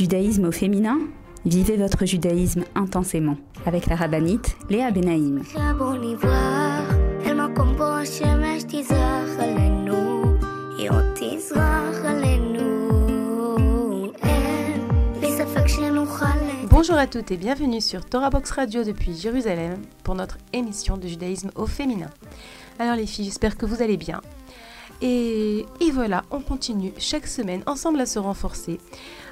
Judaïsme au féminin Vivez votre judaïsme intensément avec la rabbinite Léa Benaïm. Bonjour à toutes et bienvenue sur Torah Box Radio depuis Jérusalem pour notre émission de judaïsme au féminin. Alors les filles, j'espère que vous allez bien. Et, voilà, on continue chaque semaine ensemble à se renforcer.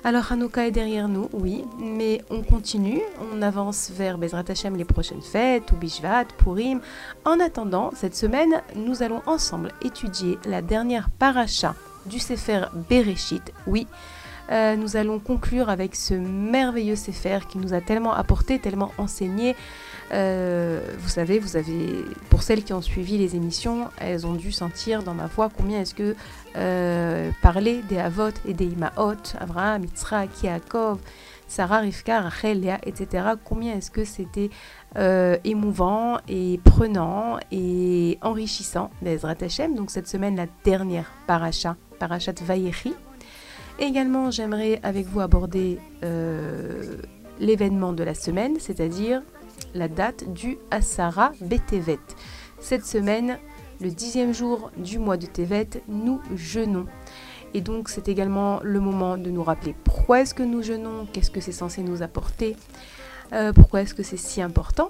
Alors Hanouka est derrière nous, oui, mais on continue, on avance vers Bezrat Hashem les prochaines fêtes, ou Bishvat, Purim. En attendant, cette semaine, nous allons ensemble étudier la dernière paracha du Sefer Bereshit, oui. Euh, nous allons conclure avec ce merveilleux Sefer qui nous a tellement apporté, tellement enseigné, euh, vous savez, vous avez, pour celles qui ont suivi les émissions, elles ont dû sentir dans ma voix combien est-ce que euh, parler des Avot et des Imaot, Abraham, Yitzhak, Yaakov, Sarah, Rivka, Rachel, etc., combien est-ce que c'était euh, émouvant et prenant et enrichissant d'Ezrat Hashem. Donc cette semaine, la dernière paracha, parachat Vayechi. Également, j'aimerais avec vous aborder l'événement de la semaine, c'est-à-dire la date du Asara Betevet. Cette semaine, le dixième jour du mois de Tevet, nous jeûnons. Et donc c'est également le moment de nous rappeler pourquoi est-ce que nous jeûnons, qu'est-ce que c'est censé nous apporter, euh, pourquoi est-ce que c'est si important.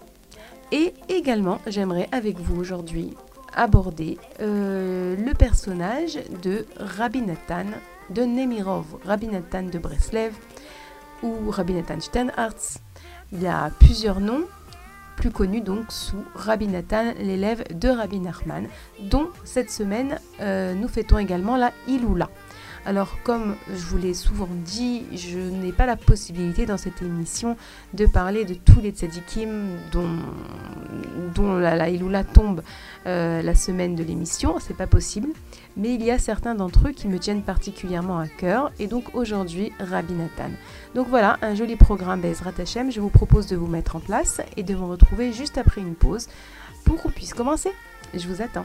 Et également, j'aimerais avec vous aujourd'hui aborder euh, le personnage de Rabbi Nathan de Nemirov, Rabbi Nathan de Breslev ou Rabbi Nathan Steinhartz. Il y a plusieurs noms, plus connu donc sous Rabbi Nathan, l'élève de Rabbi Nachman, dont cette semaine euh, nous fêtons également la Iloula. Alors comme je vous l'ai souvent dit, je n'ai pas la possibilité dans cette émission de parler de tous les tzadikim dont, la tombe euh, la semaine de l'émission, c'est pas possible. Mais il y a certains d'entre eux qui me tiennent particulièrement à cœur, et donc aujourd'hui Rabbi Nathan. Donc voilà, un joli programme Bezrat Hashem, je vous propose de vous mettre en place et de vous retrouver juste après une pause pour qu'on puisse commencer. Je vous attends.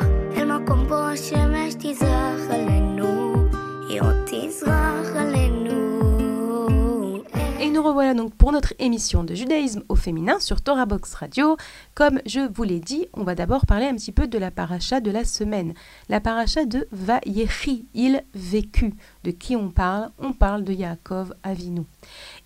Nous revoilà donc pour notre émission de judaïsme au féminin sur Torah Box Radio. Comme je vous l'ai dit, on va d'abord parler un petit peu de la paracha de la semaine. La paracha de Vayechi, il vécu. De qui on parle? On parle de Yaakov Avinu.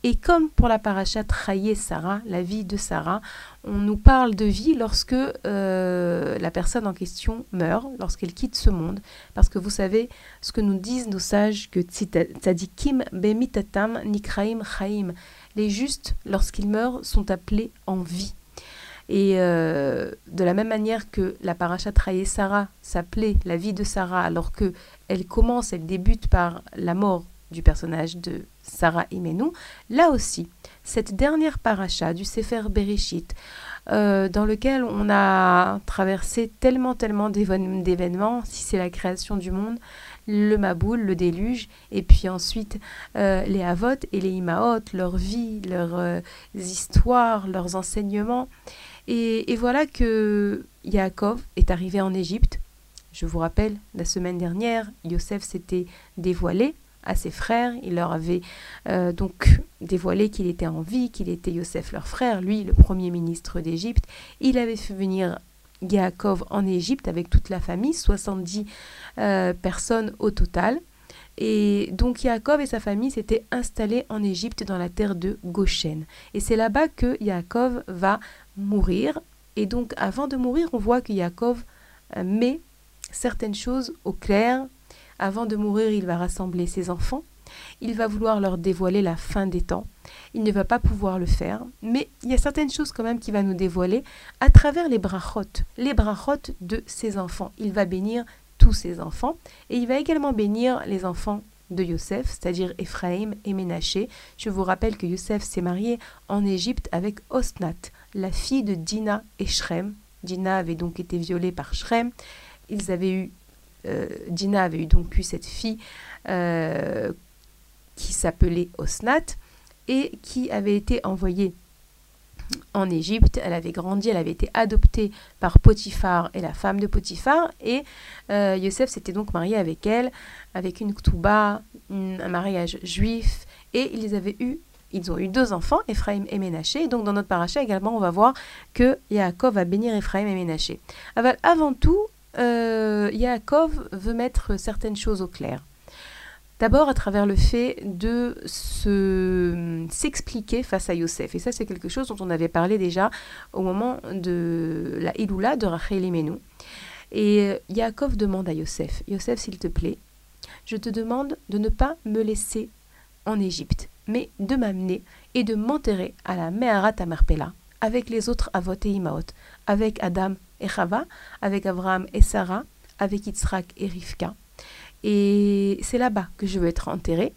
Et comme pour la paracha Traillé Sarah, la vie de Sarah, on nous parle de vie lorsque euh, la personne en question meurt, lorsqu'elle quitte ce monde. Parce que vous savez ce que nous disent nos sages, que tzadikim bemitatam nikraim chaim. Les justes, lorsqu'ils meurent, sont appelés en vie. Et euh, de la même manière que la paracha Traillé Sarah s'appelait la vie de Sarah, alors que elle commence, elle débute par la mort du personnage de Sarah Imenou, là aussi, cette dernière paracha du Sefer Bereshit, euh, dans lequel on a traversé tellement, tellement d'événements, si c'est la création du monde, le Maboul, le déluge, et puis ensuite les Havot et les Imaot, leur vie, leurs histoires, leurs enseignements. Et, voilà que Yaakov est arrivé en Égypte. Je vous rappelle, la semaine dernière, Yosef s'était dévoilé à ses frères. Il leur avait euh, donc dévoilé qu'il était en vie, qu'il était Yosef leur frère, lui le premier ministre d'Égypte. Il avait fait venir Yaakov en Égypte avec toute la famille, 70 euh, personnes au total. Et donc Yaakov et sa famille s'étaient installés en Égypte dans la terre de Goshen. Et c'est là-bas que Yaakov va mourir. Et donc avant de mourir, on voit que Yaakov euh, met certaines choses au clair avant de mourir, il va rassembler ses enfants. Il va vouloir leur dévoiler la fin des temps. Il ne va pas pouvoir le faire, mais il y a certaines choses quand même qu'il va nous dévoiler à travers les brachot, les brachot de ses enfants. Il va bénir tous ses enfants et il va également bénir les enfants de Yosef, c'est-à-dire Ephraim et Ménaché. Je vous rappelle que Yosef s'est marié en Égypte avec Osnat, la fille de Dina et Shrem. Dina avait donc été violée par Shrem. Ils avaient eu Dina avait eu donc eu cette fille euh, qui s'appelait Osnat et qui avait été envoyée en Égypte. Elle avait grandi, elle avait été adoptée par Potiphar et la femme de Potiphar. Et euh, Yosef s'était donc marié avec elle, avec une ktouba, un mariage juif. Et ils avaient eu, ils ont eu deux enfants, Ephraim et Ménaché. donc dans notre paracha également, on va voir que Yaakov va bénir Ephraim et Ménaché. Avant tout, euh, Yaakov veut mettre certaines choses au clair. D'abord à travers le fait de se, s'expliquer face à Yosef. Et ça, c'est quelque chose dont on avait parlé déjà au moment de la Iloula de Rachel Menou. Et Yaakov demande à Yosef, Yosef, s'il te plaît, je te demande de ne pas me laisser en Égypte, mais de m'amener et de m'enterrer à la Meharat Amarpela avec les autres Avot et Imaot, avec Adam et avec Abraham et Sarah, avec Yitzhak et Rivka. Et c'est là-bas que je veux être enterrée.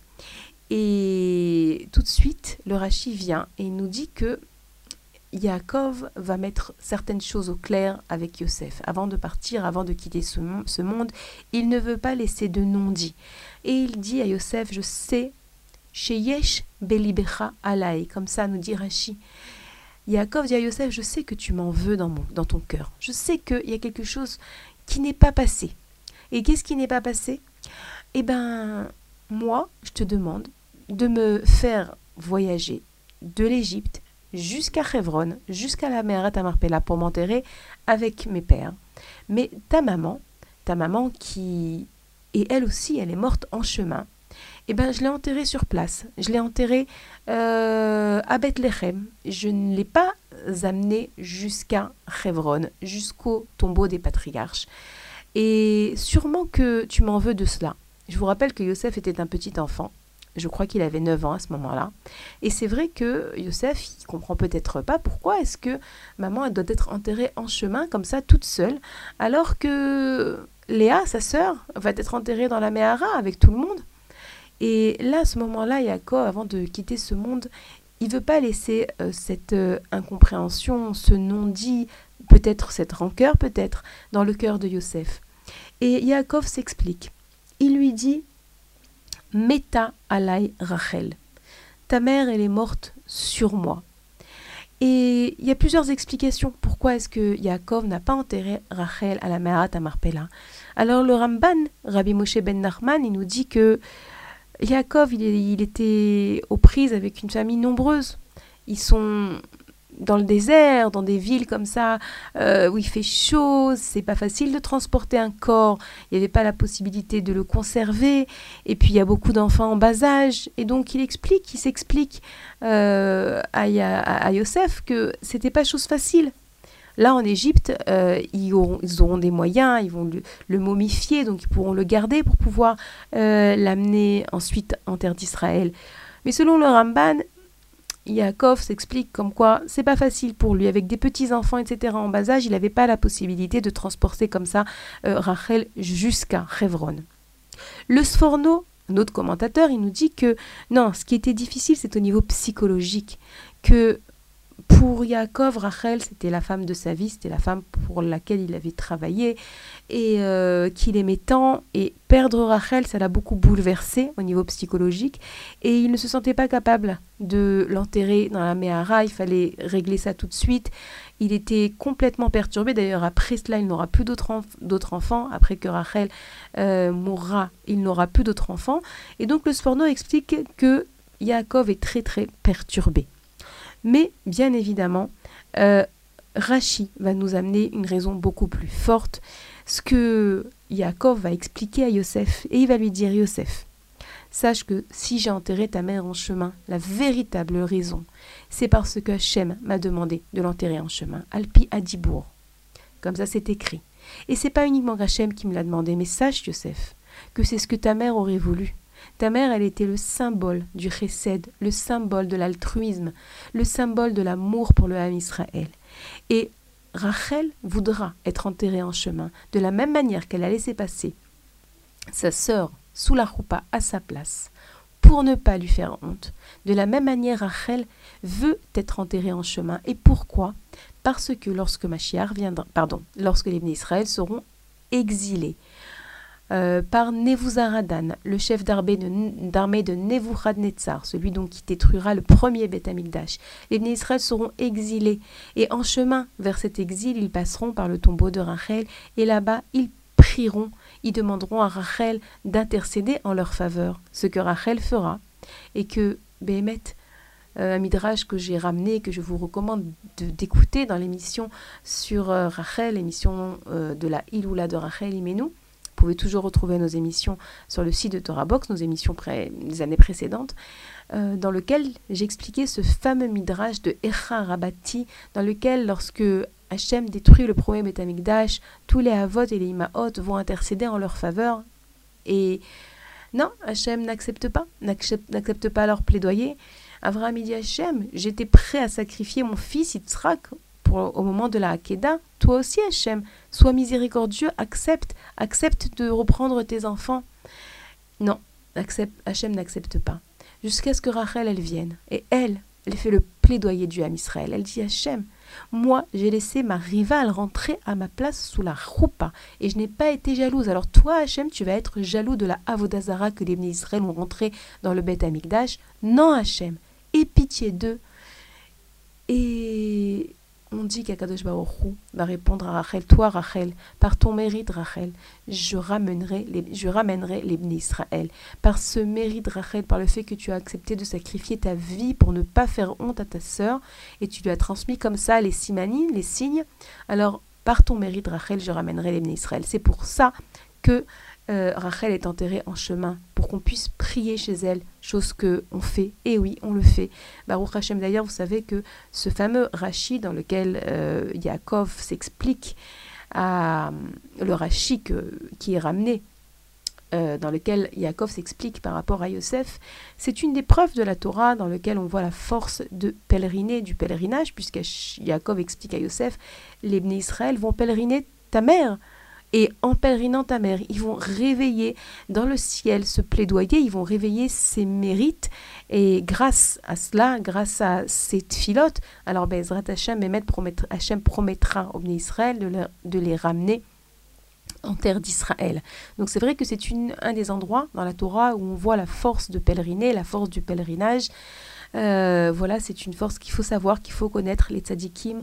Et tout de suite, le Rashi vient et il nous dit que Yaakov va mettre certaines choses au clair avec Yosef. Avant de partir, avant de quitter ce, monde, il ne veut pas laisser de non-dit. Et il dit à Yosef, je sais, chez Yesh Belibecha Alay, comme ça nous dit Rashi. Yaakov dit à Yosef, je sais que tu m'en veux dans, mon, dans ton cœur. Je sais qu'il y a quelque chose qui n'est pas passé. Et qu'est-ce qui n'est pas passé? Eh bien, moi, je te demande de me faire voyager de l'Égypte jusqu'à Hebron, jusqu'à la mer Tamarpella pour m'enterrer avec mes pères. Mais ta maman, ta maman qui, et elle aussi, elle est morte en chemin, eh ben, je l'ai enterré sur place. Je l'ai enterré euh, à Bethléem. Je ne l'ai pas amené jusqu'à Hebron, jusqu'au tombeau des patriarches. Et sûrement que tu m'en veux de cela. Je vous rappelle que Yosef était un petit enfant. Je crois qu'il avait 9 ans à ce moment-là. Et c'est vrai que Yosef, il comprend peut-être pas pourquoi est-ce que maman elle doit être enterrée en chemin comme ça toute seule, alors que Léa, sa sœur, va être enterrée dans la Méhara avec tout le monde. Et là, à ce moment-là, Yaakov, avant de quitter ce monde, il veut pas laisser euh, cette euh, incompréhension, ce non-dit, peut-être cette rancœur, peut-être, dans le cœur de Yosef. Et Yaakov s'explique. Il lui dit Meta alay Rachel. Ta mère, elle est morte sur moi. Et il y a plusieurs explications pourquoi est-ce que Yaakov n'a pas enterré Rachel à la Merat à Marpella. Alors le Ramban, Rabbi Moshe ben Nachman, il nous dit que Yaakov, il, était aux prises avec une famille nombreuse. Ils sont dans le désert, dans des villes comme ça, euh, où il fait chaud, c'est pas facile de transporter un corps, il n'y avait pas la possibilité de le conserver, et puis il y a beaucoup d'enfants en bas âge, et donc il explique, il s'explique euh, à, à, Yosef que c'était pas chose facile Là, en Égypte, euh, ils, auront, des moyens, ils vont le, momifier, donc ils pourront le garder pour pouvoir euh, l'amener ensuite en terre d'Israël. Mais selon le Ramban, Yaakov s'explique comme quoi c'est pas facile pour lui, avec des petits-enfants, etc. en bas âge, il n'avait pas la possibilité de transporter comme ça euh, Rachel jusqu'à Hebron. Le Sforno, notre commentateur, il nous dit que non, ce qui était difficile, c'est au niveau psychologique, que pour Yaakov, Rachel, c'était la femme de sa vie, c'était la femme pour laquelle il avait travaillé et euh, qu'il aimait tant. Et perdre Rachel, ça l'a beaucoup bouleversé au niveau psychologique. Et il ne se sentait pas capable de l'enterrer dans la Méhara. Il fallait régler ça tout de suite. Il était complètement perturbé. D'ailleurs, après cela, il n'aura plus d'autres enfants. Après que Rachel euh, mourra, il n'aura plus d'autres enfants. Et donc, le Sporno explique que Yaakov est très, très perturbé. Mais bien évidemment, euh, Rachi va nous amener une raison beaucoup plus forte, ce que Yaakov va expliquer à Yosef, et il va lui dire Yosef, sache que si j'ai enterré ta mère en chemin, la véritable raison, c'est parce que Hachem m'a demandé de l'enterrer en chemin, Alpi Adibour. Comme ça c'est écrit. Et c'est pas uniquement Hachem qui me l'a demandé, mais sache Yosef, que c'est ce que ta mère aurait voulu. Ta mère, elle était le symbole du chesed, le symbole de l'altruisme, le symbole de l'amour pour le Ham Israël. Et Rachel voudra être enterrée en chemin, de la même manière qu'elle a laissé passer sa sœur sous la roupa à sa place, pour ne pas lui faire honte. De la même manière, Rachel veut être enterrée en chemin. Et pourquoi? Parce que lorsque Machiar viendra, pardon, lorsque les Israël seront exilés, euh, par Nevuzaradan, le chef d'armée de, de celui donc qui détruira le premier Beth Amikdash. Les Bnei seront exilés et en chemin vers cet exil, ils passeront par le tombeau de Rachel et là-bas, ils prieront, ils demanderont à Rachel d'intercéder en leur faveur, ce que Rachel fera et que Béhémet, euh, un midrash que j'ai ramené, que je vous recommande d'écouter dans l'émission sur euh, Rachel, l'émission de la Iloula de Rachel Imenu, pouvez toujours retrouver nos émissions sur le site de Torah Box, nos émissions des années précédentes, euh, dans lequel j'expliquais ce fameux midrash de Echa Rabati, dans lequel, lorsque Hachem détruit le premier Betamikdash, tous les Havot et les Imaot vont intercéder en leur faveur. Et non, Hachem n'accepte pas, n'accepte pas leur plaidoyer. Avraham dit Hachem, j'étais prêt à sacrifier mon fils Yitzhak au moment de la Hakeda, toi aussi Hachem, sois miséricordieux, accepte, accepte de reprendre tes enfants. Non, accepte, Hachem n'accepte pas. Jusqu'à ce que Rachel, elle vienne. Et elle, elle fait le plaidoyer du Ham Israël. Elle dit Hachem, moi, j'ai laissé ma rivale rentrer à ma place sous la roupa et je n'ai pas été jalouse. Alors toi, Hachem, tu vas être jaloux de la Avodazara que les Israël ont rentré dans le Beth Amikdash. Non, Hachem, aie pitié d'eux. Et on dit qu'Akadosh Baruch va répondre à Rachel, toi Rachel, par ton mérite Rachel, je ramènerai les, je ramènerai les Israël. Par ce mérite Rachel, par le fait que tu as accepté de sacrifier ta vie pour ne pas faire honte à ta sœur, et tu lui as transmis comme ça les simanines, les signes, alors par ton mérite Rachel, je ramènerai les Israël. C'est pour ça que euh, Rachel est enterrée en chemin pour qu'on puisse prier chez elle, chose que on fait, et oui, on le fait. Baruch Hashem, d'ailleurs, vous savez que ce fameux Rashi dans lequel euh, Yaakov s'explique, à, le Rashi qui est ramené, euh, dans lequel Yaakov s'explique par rapport à Yosef, c'est une des preuves de la Torah dans lequel on voit la force de pèleriner, du pèlerinage, puisque Yaakov explique à Yosef, les Israël vont pèleriner ta mère. Et en pèlerinant ta mère, ils vont réveiller dans le ciel ce plaidoyer, ils vont réveiller ses mérites. Et grâce à cela, grâce à cette filote, alors Bezrat Hashem, Hashem promettra au Israël de, de les ramener en terre d'Israël. Donc c'est vrai que c'est un des endroits dans la Torah où on voit la force de pèleriner, la force du pèlerinage. Euh, voilà, c'est une force qu'il faut savoir, qu'il faut connaître. Les tzadikim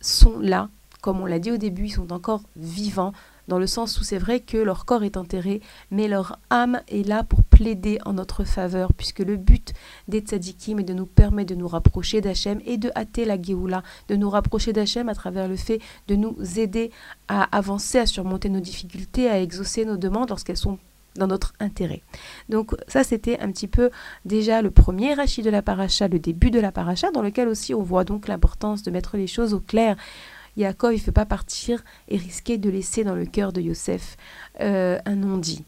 sont là, comme on l'a dit au début, ils sont encore vivants dans le sens où c'est vrai que leur corps est enterré, mais leur âme est là pour plaider en notre faveur, puisque le but des tzadikim est de nous permettre de nous rapprocher d'Hachem et de hâter la Géoula, de nous rapprocher d'Hachem à travers le fait de nous aider à avancer, à surmonter nos difficultés, à exaucer nos demandes lorsqu'elles sont dans notre intérêt. Donc ça c'était un petit peu déjà le premier rachis de la paracha, le début de la paracha, dans lequel aussi on voit donc l'importance de mettre les choses au clair Yaakov, ne fait pas partir et risquer de laisser dans le cœur de Yosef euh, un non-dit.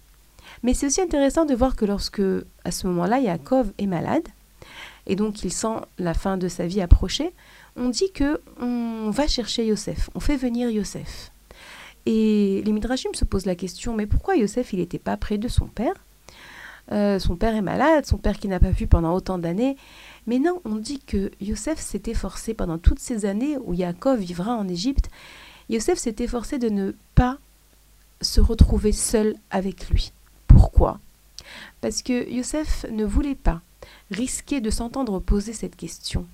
Mais c'est aussi intéressant de voir que lorsque, à ce moment-là, Yaakov est malade, et donc il sent la fin de sa vie approcher, on dit que on va chercher Yosef, on fait venir Yosef. Et les Midrashim se posent la question, mais pourquoi Yosef, il n'était pas près de son père? Euh, son père est malade, son père qui n'a pas vu pendant autant d'années. Mais non, on dit que Yosef s'est efforcé pendant toutes ces années où Yaakov vivra en Égypte. Yosef s'est efforcé de ne pas se retrouver seul avec lui. Pourquoi? Parce que Yosef ne voulait pas risquer de s'entendre poser cette question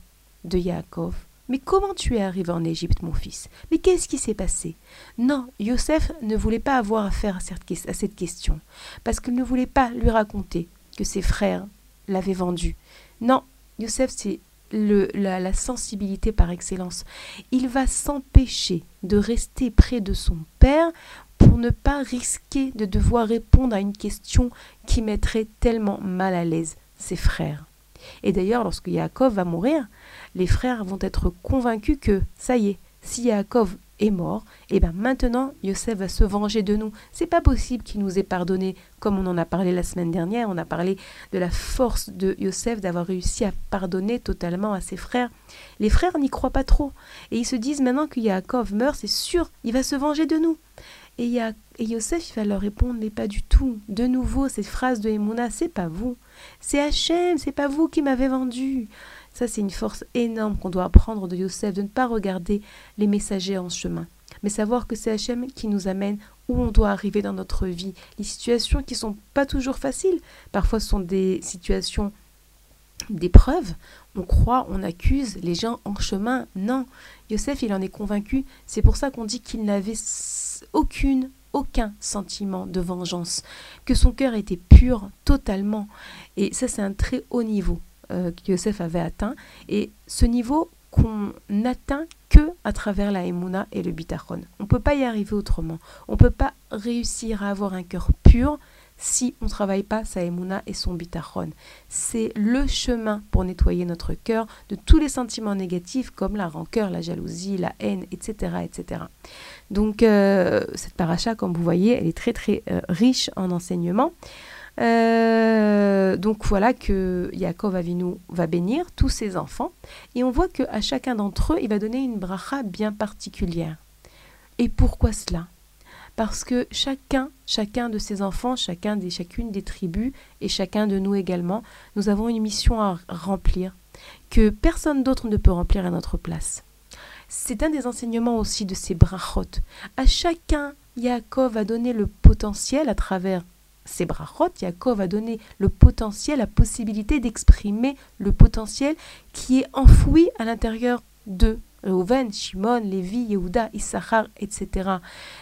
de Yaakov. Mais comment tu es arrivé en Égypte, mon fils? Mais qu'est-ce qui s'est passé? Non, Yosef ne voulait pas avoir affaire à cette question, parce qu'il ne voulait pas lui raconter que ses frères l'avaient vendu. Non, Yosef, c'est la, la, sensibilité par excellence. Il va s'empêcher de rester près de son père pour ne pas risquer de devoir répondre à une question qui mettrait tellement mal à l'aise ses frères. Et d'ailleurs, lorsque Yaakov va mourir, les frères vont être convaincus que, ça y est, si Yaakov est mort, et eh bien maintenant Yosef va se venger de nous. C'est pas possible qu'il nous ait pardonné, comme on en a parlé la semaine dernière. On a parlé de la force de Yosef d'avoir réussi à pardonner totalement à ses frères. Les frères n'y croient pas trop, et ils se disent maintenant que Yaakov meurt, c'est sûr, il va se venger de nous. Et, Yosef il va leur répondre mais pas du tout. De nouveau cette phrase de Emouna, c'est pas vous, c'est Hachem, c'est pas vous qui m'avez vendu. Ça, c'est une force énorme qu'on doit apprendre de Yosef, de ne pas regarder les messagers en chemin, mais savoir que c'est Hachem qui nous amène où on doit arriver dans notre vie. Les situations qui sont pas toujours faciles, parfois ce sont des situations d'épreuve. On croit, on accuse les gens en chemin. Non, Yosef, il en est convaincu. C'est pour ça qu'on dit qu'il n'avait aucune aucun sentiment de vengeance, que son cœur était pur totalement. Et ça, c'est un très haut niveau. Euh, Yosef avait atteint. Et ce niveau qu'on n'atteint que à travers la Emouna et le Bitachon. On ne peut pas y arriver autrement. On ne peut pas réussir à avoir un cœur pur si on ne travaille pas sa Emouna et son Bitachon. C'est le chemin pour nettoyer notre cœur de tous les sentiments négatifs comme la rancœur, la jalousie, la haine, etc. etc. Donc euh, cette paracha, comme vous voyez, elle est très très euh, riche en enseignements. Euh, donc voilà que Yaakov Avinu va bénir tous ses enfants et on voit qu'à chacun d'entre eux, il va donner une bracha bien particulière. Et pourquoi cela? Parce que chacun, chacun de ses enfants, chacun des, chacune des tribus et chacun de nous également, nous avons une mission à remplir que personne d'autre ne peut remplir à notre place. C'est un des enseignements aussi de ces brachot. À chacun, Yaakov va donner le potentiel à travers ces brachot, Yaakov a donné le potentiel, la possibilité d'exprimer le potentiel qui est enfoui à l'intérieur de Reuven, Shimon, Lévi, Yehuda, Issachar, etc.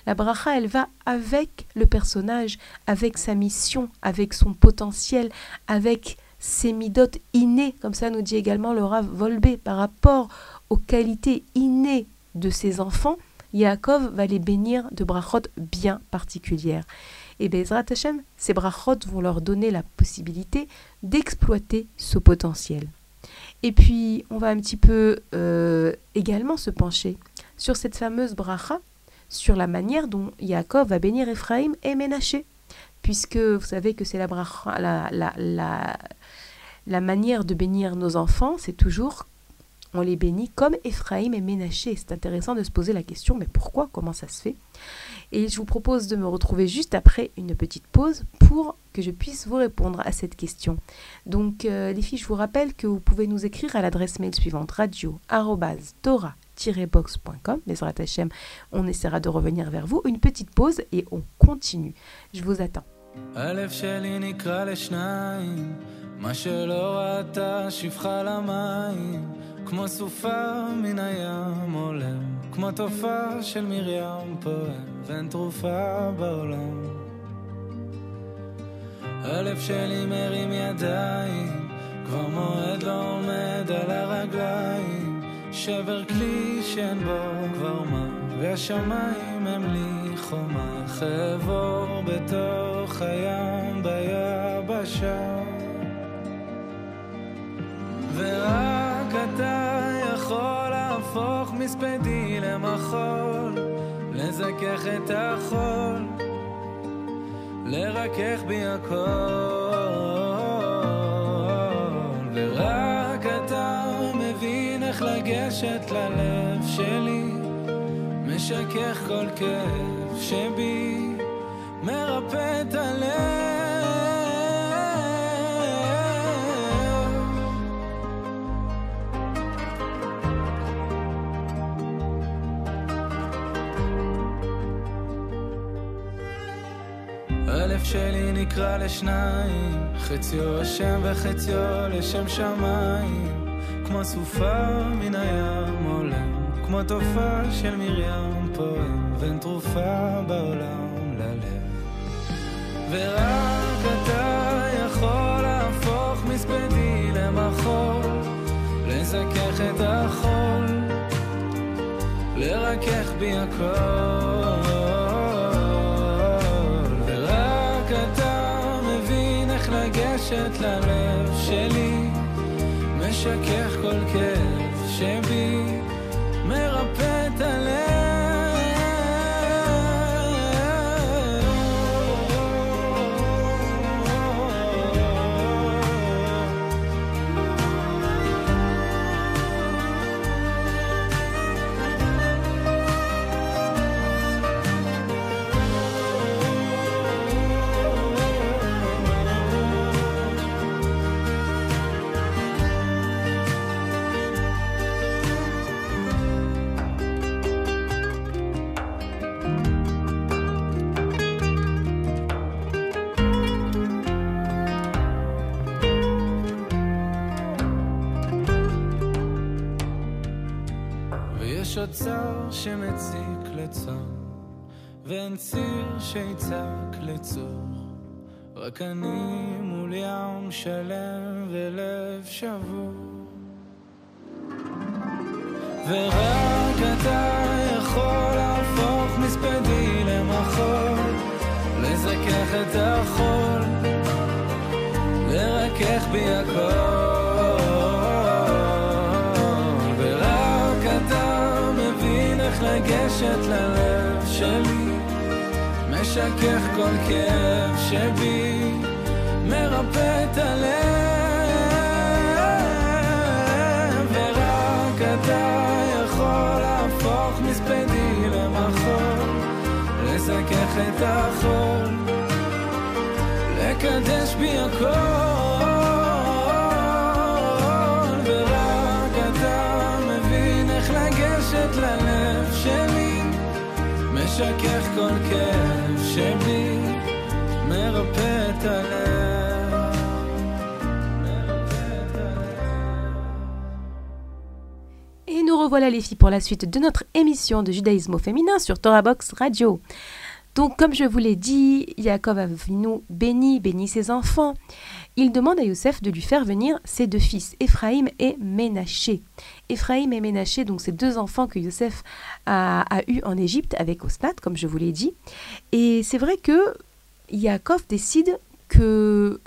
La bracha, elle va avec le personnage, avec sa mission, avec son potentiel, avec ses midotes innées, comme ça nous dit également le Rav Volbé, par rapport aux qualités innées de ses enfants, Yaakov va les bénir de brachot bien particulières. Et Bezrat Hashem, ces brachot vont leur donner la possibilité d'exploiter ce potentiel. Et puis, on va un petit peu euh, également se pencher sur cette fameuse bracha, sur la manière dont Yaakov va bénir Ephraim et Ménaché, puisque vous savez que c'est la, la, la, la manière de bénir nos enfants, c'est toujours on les bénit comme Ephraim et Ménaché. C'est intéressant de se poser la question, mais pourquoi? Comment ça se fait? Et je vous propose de me retrouver juste après une petite pause pour que je puisse vous répondre à cette question. Donc euh, les filles, je vous rappelle que vous pouvez nous écrire à l'adresse mail suivante radio-tora-box.com. Les Hachem, on essaiera de revenir vers vous. Une petite pause et on continue. Je vous attends. כמו סופה מן הים עולם, כמו תופעה של מרים פועם, ואין תרופה בעולם. הלב שלי מרים ידיים, כבר מועד לא עומד על הרגליים, שבר כלי שאין בו כבר מה, והשמיים הם לי חומה, חבור בתוך הים ביבשה. ורק אתה יכול להפוך מספדי למחול, לזכך את החול, לרכך בי הכל. ורק אתה מבין איך לגשת ללב משכך כל כאב שבי, מרפא את הלב. הלב שלי נקרא לשניים, חציו השם וחציו לשם שמיים, כמו סופה מן הים עולה. כמו תופעה של מרים פועם, ואין תרופה בעולם ללב. ורק אתה יכול להפוך מספדי למחול, לזכך את החול, לרכך בי הכל. ורק אתה מבין איך לגשת ללב שלי, משכך כל כאב שבי, שיצעק לצור. רק אני מול ים שלם ולב שבור. ורק אתה יכול להפוך מספדי למחול, לזכך את החול, משכך כל כאב שבי, מרפא את הלב. ורק אתה יכול להפוך מספדי למחול, לזכך את החול, לקדש בי הכל. ורק אתה מבין איך לגשת ללב שלי, משכך כל כאב Et nous revoilà les filles pour la suite de notre émission de judaïsme au féminin sur Torahbox Radio. Donc comme je vous l'ai dit, Yaakov Avinu bénit, bénit ses enfants. Il demande à Youssef de lui faire venir ses deux fils, Ephraïm et Ménaché. Ephraïm et Ménaché, donc ces deux enfants que Youssef a, a eus en Égypte avec Osnat, comme je vous l'ai dit. Et c'est vrai que Yaakov décide que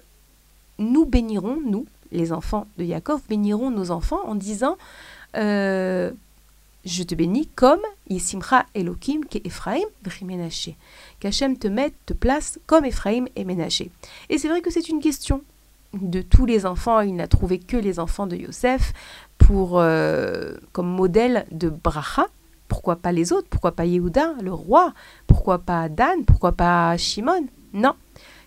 nous bénirons, nous, les enfants de Yaakov, bénirons nos enfants en disant euh, Je te bénis comme Yisimcha Elohim ke Ephraim Ménaché. Qu'Hachem te mette, te place comme Ephraim et Ménaché. Et c'est vrai que c'est une question de tous les enfants. Il n'a trouvé que les enfants de Yosef euh, comme modèle de bracha. Pourquoi pas les autres? Pourquoi pas Yehuda, le roi? Pourquoi pas Dan? Pourquoi pas Shimon? Non.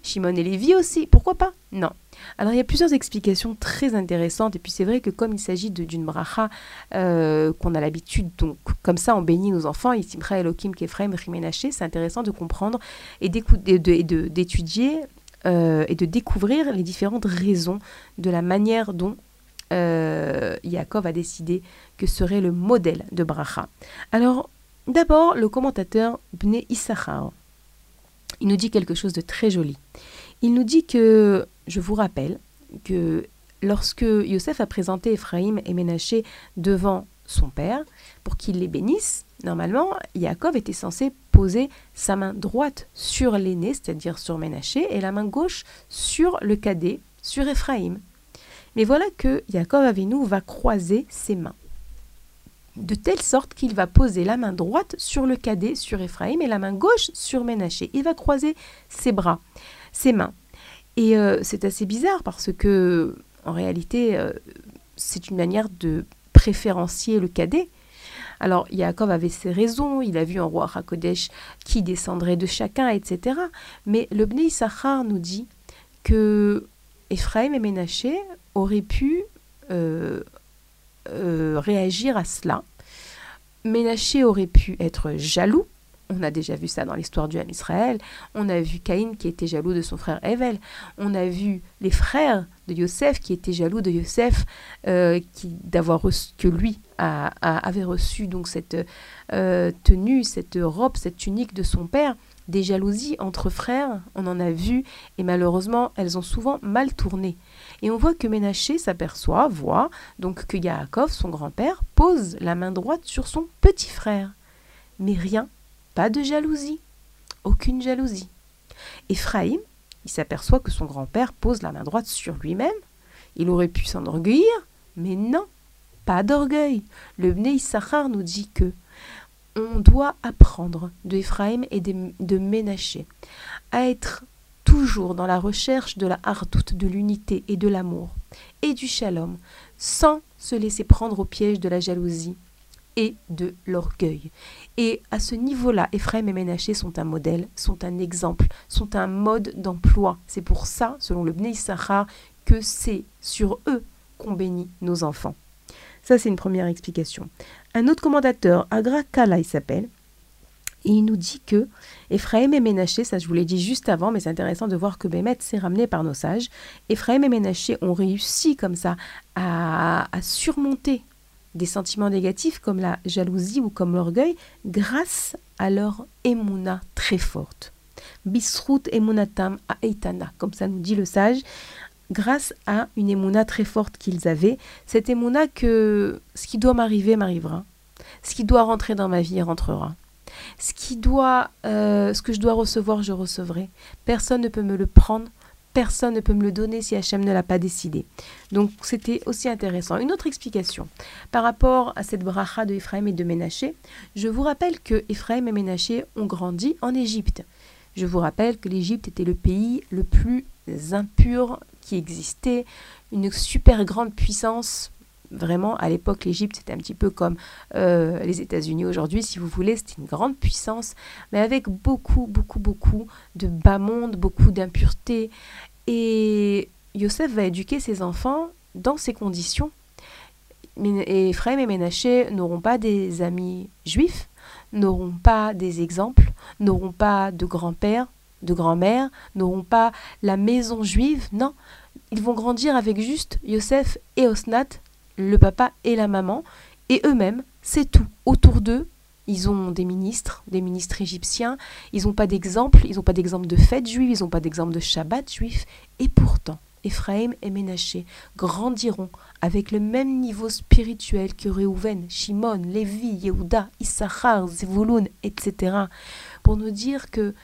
Shimon et Lévi aussi. Pourquoi pas? Non. Alors il y a plusieurs explications très intéressantes et puis c'est vrai que comme il s'agit d'une bracha euh, qu'on a l'habitude, donc comme ça on bénit nos enfants, Elohim Kefraim Rimenaché, c'est intéressant de comprendre et d'étudier euh, et de découvrir les différentes raisons de la manière dont euh, Yaakov a décidé que serait le modèle de bracha. Alors d'abord le commentateur Bne Issachar, il nous dit quelque chose de très joli. Il nous dit que, je vous rappelle, que lorsque Yosef a présenté Ephraïm et Ménaché devant son père pour qu'il les bénisse, normalement, Yaakov était censé poser sa main droite sur l'aîné, c'est-à-dire sur Ménaché, et la main gauche sur le cadet, sur Ephraïm. Mais voilà que Yaakov Avinu va croiser ses mains de telle sorte qu'il va poser la main droite sur le cadet, sur Ephraïm, et la main gauche sur Ménaché. Il va croiser ses bras, ses mains. Et euh, c'est assez bizarre parce que, en réalité, euh, c'est une manière de préférencier le cadet. Alors, Yaakov avait ses raisons, il a vu en roi Hakodesh qui descendrait de chacun, etc. Mais le Bnei Issachar nous dit que Ephraim et Ménaché auraient pu euh, réagir à cela. Ménaché aurait pu être jaloux On a déjà vu ça dans l'histoire du Ham Israël. On a vu Caïn qui était jaloux de son frère Evel. On a vu les frères de Yosef qui étaient jaloux de Yosef, euh, d'avoir que lui avait reçu donc cette euh, tenue, cette robe, cette tunique de son père. Des jalousies entre frères, on en a vu, et malheureusement, elles ont souvent mal tourné. Et on voit que Ménaché s'aperçoit, voit donc que Yaakov, son grand-père, pose la main droite sur son petit frère. Mais rien pas de jalousie. Aucune jalousie. Ephraïm, il s'aperçoit que son grand-père pose la main droite sur lui-même. Il aurait pu s'enorgueillir, mais non, pas d'orgueil. Le Bnei Issachar nous dit que on doit apprendre de et de, Ménaché à être toujours dans la recherche de la hardoute, de l'unité et de l'amour et du shalom, sans se laisser prendre au piège de la jalousie et de l'orgueil. Et à ce niveau-là, Ephraim et Ménaché sont un modèle, sont un exemple, sont un mode d'emploi. C'est pour ça, selon le Bnei Issachar, que c'est sur eux qu'on bénit nos enfants. Ça, c'est une première explication. Un autre commentateur, Agra Kala, il s'appelle, et il nous dit que Ephraim et Ménaché, ça je vous l'ai dit juste avant, mais c'est intéressant de voir que Bémet s'est ramené par nos sages. Ephraim et Ménaché ont réussi comme ça à surmonter des sentiments négatifs comme la jalousie ou comme l'orgueil grâce à leur émouna très forte. Bisrut emunatam a eitana, comme ça nous dit le sage, grâce à une émouna très forte qu'ils avaient, cette émouna que ce qui doit m'arriver m'arrivera, ce qui doit rentrer dans ma vie rentrera. Ce qui doit, euh, ce que je dois recevoir, je recevrai. Personne ne peut me le prendre personne ne peut me le donner si Hachem ne l'a pas décidé. Donc c'était aussi intéressant. Une autre explication par rapport à cette bracha de Ephraim et de Ménaché, je vous rappelle que Ephraim et Ménaché ont grandi en Égypte. Je vous rappelle que l'Égypte était le pays le plus impur qui existait, une super grande puissance vraiment, à l'époque, l'Égypte, c'était un petit peu comme euh, les États-Unis aujourd'hui, si vous voulez. C'était une grande puissance, mais avec beaucoup, beaucoup, beaucoup de bas monde, beaucoup d'impureté. Et Yosef va éduquer ses enfants dans ces conditions. Et Ephraim et Ménaché n'auront pas des amis juifs, n'auront pas des exemples, n'auront pas de grand-père, de grand-mère, n'auront pas la maison juive. Non, ils vont grandir avec juste Yosef et Osnat, le papa et la maman, et eux-mêmes, c'est tout. Autour d'eux, ils ont des ministres, des ministres égyptiens, ils n'ont pas d'exemple, ils n'ont pas d'exemple de fête juive, ils n'ont pas d'exemple de Shabbat juif, et pourtant, Ephraim et Ménaché grandiront avec le même niveau spirituel que Reuven, Shimon, Lévi, Yehuda, Issachar, Zevulun, etc. Pour nous dire que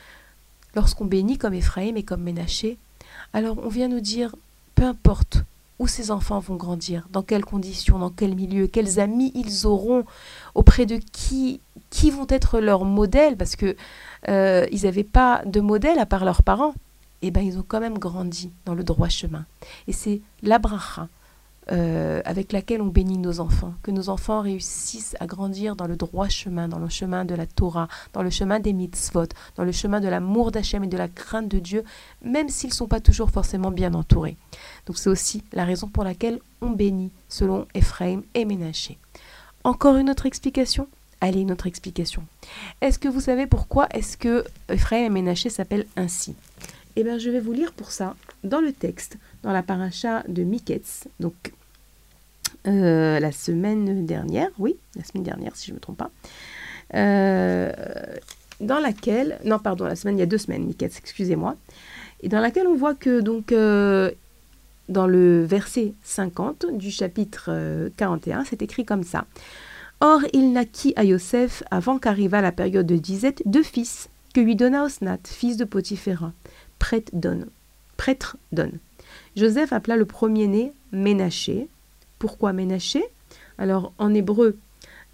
lorsqu'on bénit comme Ephraim et comme Ménaché, alors on vient nous dire, peu importe où ces enfants vont grandir, dans quelles conditions, dans quel milieu, quels amis ils auront, auprès de qui, qui vont être leurs modèles, parce que euh, ils n'avaient pas de modèle à part leurs parents. Et eh bien, ils ont quand même grandi dans le droit chemin. Et c'est l'abraha, euh, avec laquelle on bénit nos enfants, que nos enfants réussissent à grandir dans le droit chemin, dans le chemin de la Torah, dans le chemin des mitzvot, dans le chemin de l'amour d'Hachem et de la crainte de Dieu, même s'ils ne sont pas toujours forcément bien entourés. Donc c'est aussi la raison pour laquelle on bénit selon Ephraim et Ménaché. Encore une autre explication? Allez, une autre explication. Est-ce que vous savez pourquoi est-ce que Ephraim et Ménaché s'appellent ainsi? Eh bien, je vais vous lire pour ça dans le texte dans la paracha de Miketz, donc euh, la semaine dernière, oui, la semaine dernière si je ne me trompe pas, euh, dans laquelle, non pardon, la semaine, il y a deux semaines, Miketz, excusez-moi, et dans laquelle on voit que donc euh, dans le verset 50 du chapitre 41, c'est écrit comme ça. Or, il naquit à Yosef, avant qu'arrivât la période de disette, deux fils, que lui donna Osnat, fils de Potiphéra, prêtre donne. Prêtre donne. Joseph appela le premier-né Ménaché. Pourquoi Ménaché? Alors en hébreu,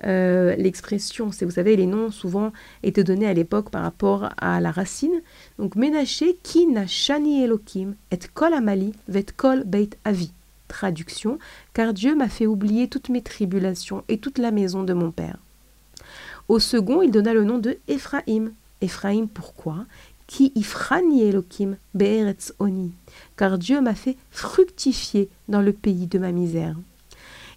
euh, l'expression, c'est vous savez, les noms souvent étaient donnés à l'époque par rapport à la racine. Donc Ménaché, qui shani Elohim, et kol amali, vet kol beit avi. Traduction, car Dieu m'a fait oublier toutes mes tribulations et toute la maison de mon père. Au second, il donna le nom de Éphraïm. Éphraïm, pourquoi? Qui ifrani Elohim be'eretz oni car Dieu m'a fait fructifier dans le pays de ma misère.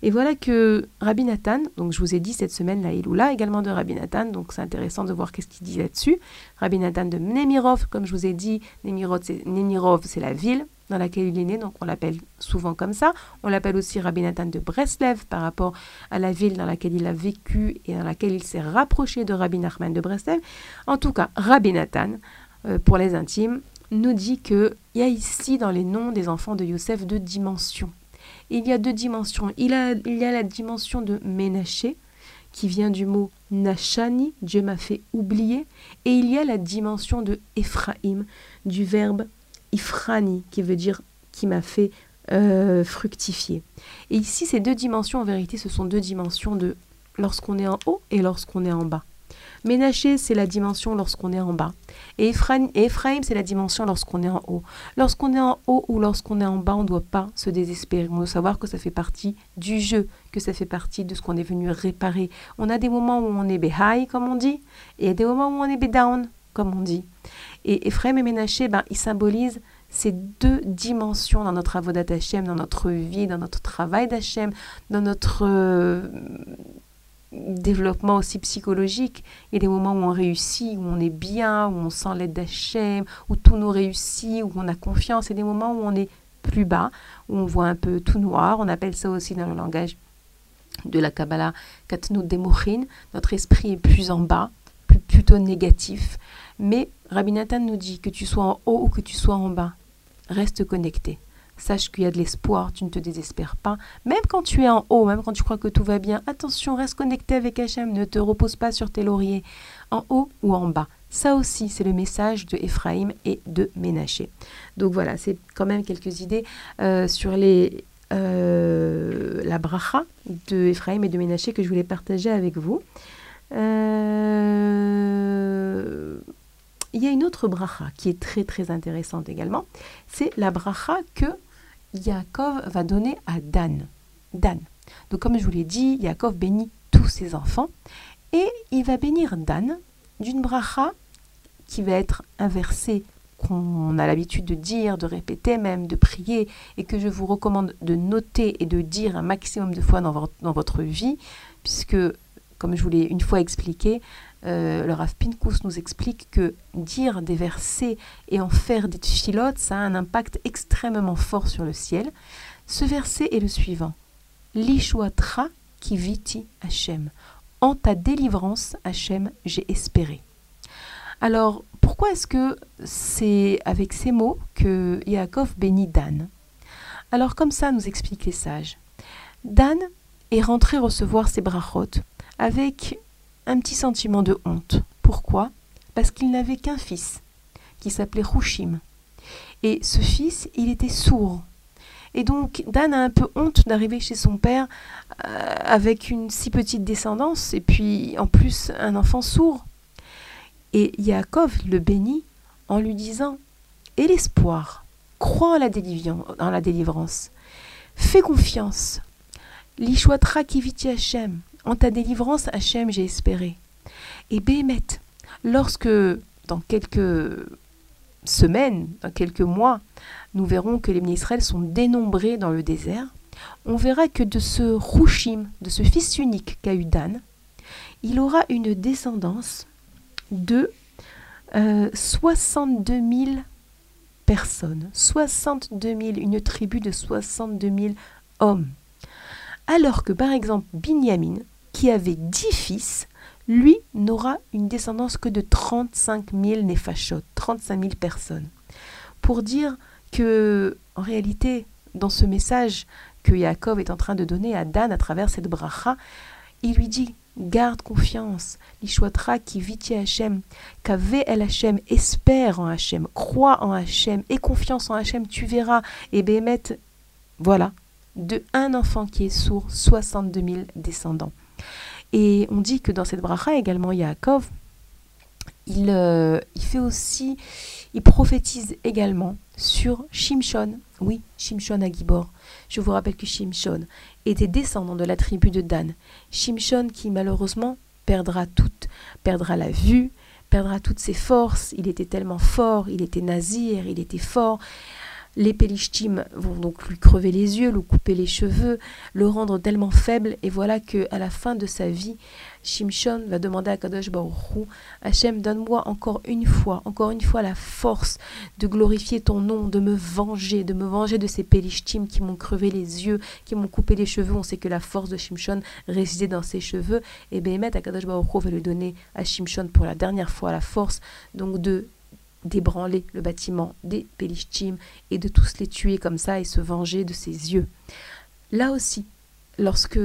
Et voilà que Rabbi Nathan, donc je vous ai dit cette semaine la Iloula également de Rabbi Nathan, donc c'est intéressant de voir qu'est-ce qu'il dit là-dessus. Rabbi Nathan de Nemirov, comme je vous ai dit, Nemirov c'est la ville dans laquelle il est né, donc on l'appelle souvent comme ça. On l'appelle aussi Rabbi Nathan de Breslev par rapport à la ville dans laquelle il a vécu et dans laquelle il s'est rapproché de Rabbi Nachman de Breslev. En tout cas, Rabbi Nathan, euh, pour les intimes, nous dit qu'il y a ici dans les noms des enfants de Yosef deux dimensions. Il y a deux dimensions. Il, y a la dimension de Ménaché, qui vient du mot Nachani, Dieu m'a fait oublier, et il y a la dimension de Ephraim, du verbe Ifrani, qui veut dire qui m'a fait euh, fructifier. Et ici, ces deux dimensions, en vérité, ce sont deux dimensions de lorsqu'on est en haut et lorsqu'on est en bas. Ménaché, c'est la dimension lorsqu'on est en bas. Et Ephraim, c'est la dimension lorsqu'on est en haut. Lorsqu'on est en haut ou lorsqu'on est en bas, on ne doit pas se désespérer. On doit savoir que ça fait partie du jeu, que ça fait partie de ce qu'on est venu réparer. On a des moments où on est high, comme on dit, et des moments où on est down, comme on dit. Et Ephraim et Ménaché, ben, ils symbolisent ces deux dimensions dans notre avodat d'Hachem, dans notre vie, dans notre travail d'Hachem, dans notre euh, développement aussi psychologique. Il y a des moments où on réussit, où on est bien, où on sent l'aide d'Hachem, où tout nous réussit, où on a confiance. Et des moments où on est plus bas, où on voit un peu tout noir. On appelle ça aussi dans le langage de la Kabbalah Katnout Demochin. Notre esprit est plus en bas, plutôt négatif. Mais Rabbi Nathan nous dit que tu sois en haut ou que tu sois en bas, reste connecté. Sache qu'il y a de l'espoir, tu ne te désespères pas. Même quand tu es en haut, même quand tu crois que tout va bien, attention, reste connecté avec Hachem, ne te repose pas sur tes lauriers, en haut ou en bas. Ça aussi, c'est le message de Ephraim et de Ménaché. Donc voilà, c'est quand même quelques idées euh, sur les, euh, la bracha de Ephraim et de Ménaché que je voulais partager avec vous. Euh, il y a une autre bracha qui est très très intéressante également. C'est la bracha que Yaakov va donner à Dan. Dan. Donc comme je vous l'ai dit, Yaakov bénit tous ses enfants et il va bénir Dan d'une bracha qui va être inversée qu'on a l'habitude de dire, de répéter même, de prier, et que je vous recommande de noter et de dire un maximum de fois dans votre, dans votre vie, puisque, comme je vous l'ai une fois expliqué, euh, le Rav Pinkus nous explique que dire des versets et en faire des tfilotes, ça a un impact extrêmement fort sur le ciel. Ce verset est le suivant. L'ishuatra qui viti Hachem. En ta délivrance, Hachem, j'ai espéré. Alors, pourquoi est-ce que c'est avec ces mots que Yaakov bénit Dan? Alors, comme ça nous expliquent les sages. Dan est rentré recevoir ses brachot avec un petit sentiment de honte. Pourquoi? Parce qu'il n'avait qu'un fils, qui s'appelait Rouchim. Et ce fils, il était sourd. Et donc, Dan a un peu honte d'arriver chez son père euh, avec une si petite descendance, et puis en plus un enfant sourd. Et Yaakov le bénit en lui disant Et l'espoir, crois en la, délivrance, fais confiance. L'Ishwatra kiviti Hashem, en ta délivrance, Hachem, j'ai espéré. Et Béhémet, lorsque dans quelques semaines, dans quelques mois, nous verrons que les Israël sont dénombrés dans le désert, on verra que de ce Rouchim, de ce fils unique qu'a eu Dan, il aura une descendance de 62 euh, 000 personnes. 62 000, une tribu de 62 000 hommes. Alors que par exemple Binyamin, qui avait dix fils, lui n'aura une descendance que de 35 000 nefashot, 35 000 personnes. Pour dire que, en réalité, dans ce message que Yaakov est en train de donner à Dan à travers cette bracha, il lui dit Garde confiance, l'Ishwatra qui vit Hachem, qu'avait El Hachem, espère en Hachem, crois en Hachem, et confiance en Hachem, tu verras. Et Béhémet, voilà, de un enfant qui est sourd, 62 000 descendants. Et on dit que dans cette bracha également, Yaakov, il, euh, il fait aussi, il prophétise également sur Shimshon. Oui, Shimshon à Gibor. Je vous rappelle que Shimshon était descendant de la tribu de Dan. Shimshon qui malheureusement perdra tout, perdra la vue, perdra toutes ses forces. Il était tellement fort, il était nazir, il était fort. Les Pélishtim vont donc lui crever les yeux, lui couper les cheveux, le rendre tellement faible, et voilà que à la fin de sa vie, Shimshon va demander à Kadosh Baruch Hachem, donne-moi encore une fois, encore une fois la force de glorifier ton nom, de me venger, de me venger de ces Pélishtim qui m'ont crevé les yeux, qui m'ont coupé les cheveux. On sait que la force de Shimshon résidait dans ses cheveux, et Behemet, Kadosh Baruch va lui donner à Shimshon pour la dernière fois la force donc de d'ébranler le bâtiment des Pélishtim et de tous les tuer comme ça et se venger de ses yeux. Là aussi, lorsque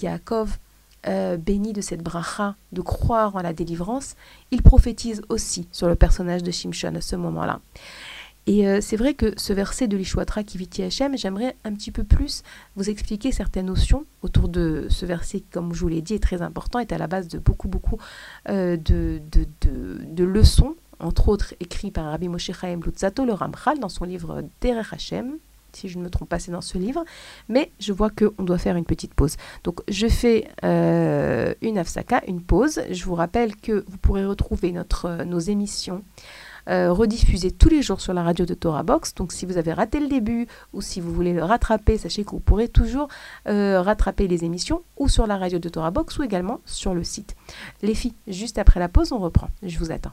Yaakov euh, bénit de cette bracha de croire en la délivrance, il prophétise aussi sur le personnage de Shimshon à ce moment-là. Et euh, c'est vrai que ce verset de l'Ishwatra Kiviti Hashem, j'aimerais un petit peu plus vous expliquer certaines notions autour de ce verset qui, comme je vous l'ai dit, est très important, est à la base de beaucoup, beaucoup euh, de, de, de, leçons entre autres écrit par Rabbi Moshe Chaim Lutzato, le Ramchal, dans son livre Derech Hashem, si je ne me trompe pas, c'est dans ce livre. Mais je vois qu'on doit faire une petite pause. Donc, je fais euh, une afsaka, une pause. Je vous rappelle que vous pourrez retrouver notre, euh, nos émissions euh, rediffusées tous les jours sur la radio de Torah Box. Donc, si vous avez raté le début ou si vous voulez le rattraper, sachez que vous pourrez toujours rattraper les émissions ou sur la radio de Torah Box ou également sur le site. Les filles, juste après la pause, on reprend. Je vous attends.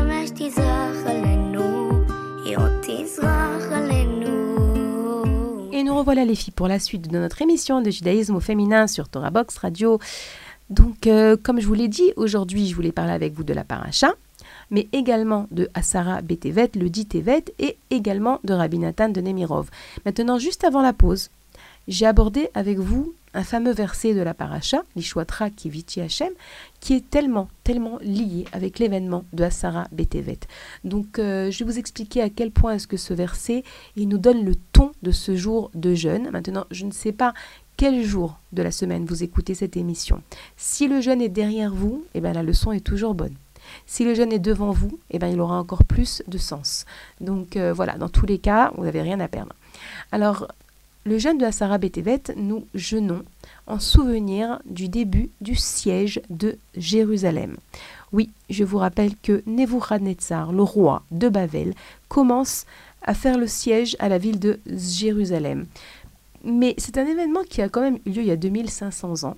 Revoilà les filles pour la suite de notre émission de judaïsme au féminin sur Torah Box Radio. Donc, euh, comme je vous l'ai dit, aujourd'hui, je voulais parler avec vous de la paracha, mais également de Asara Betevet, le dit Tevet, et également de Rabbi Nathan de Nemirov. Maintenant, juste avant la pause, j'ai abordé avec vous un fameux verset de la paracha, l'Ishwatra Kiviti Hashem, qui est tellement, tellement lié avec l'événement de Asara Betevet. Donc, euh, je vais vous expliquer à quel point est-ce que ce verset, il nous donne le ton de ce jour de jeûne. Maintenant, je ne sais pas quel jour de la semaine vous écoutez cette émission. Si le jeûne est derrière vous, eh bien, la leçon est toujours bonne. Si le jeûne est devant vous, eh bien, il aura encore plus de sens. Donc euh, voilà, dans tous les cas, vous n'avez rien à perdre. Alors, le jeûne de Asara Betevet, nous jeûnons en souvenir du début du siège de Jérusalem. Oui, je vous rappelle que Nebuchadnezzar, le roi de Babel, commence à faire le siège à la ville de Jérusalem. Mais c'est un événement qui a quand même eu lieu il y a 2500 ans.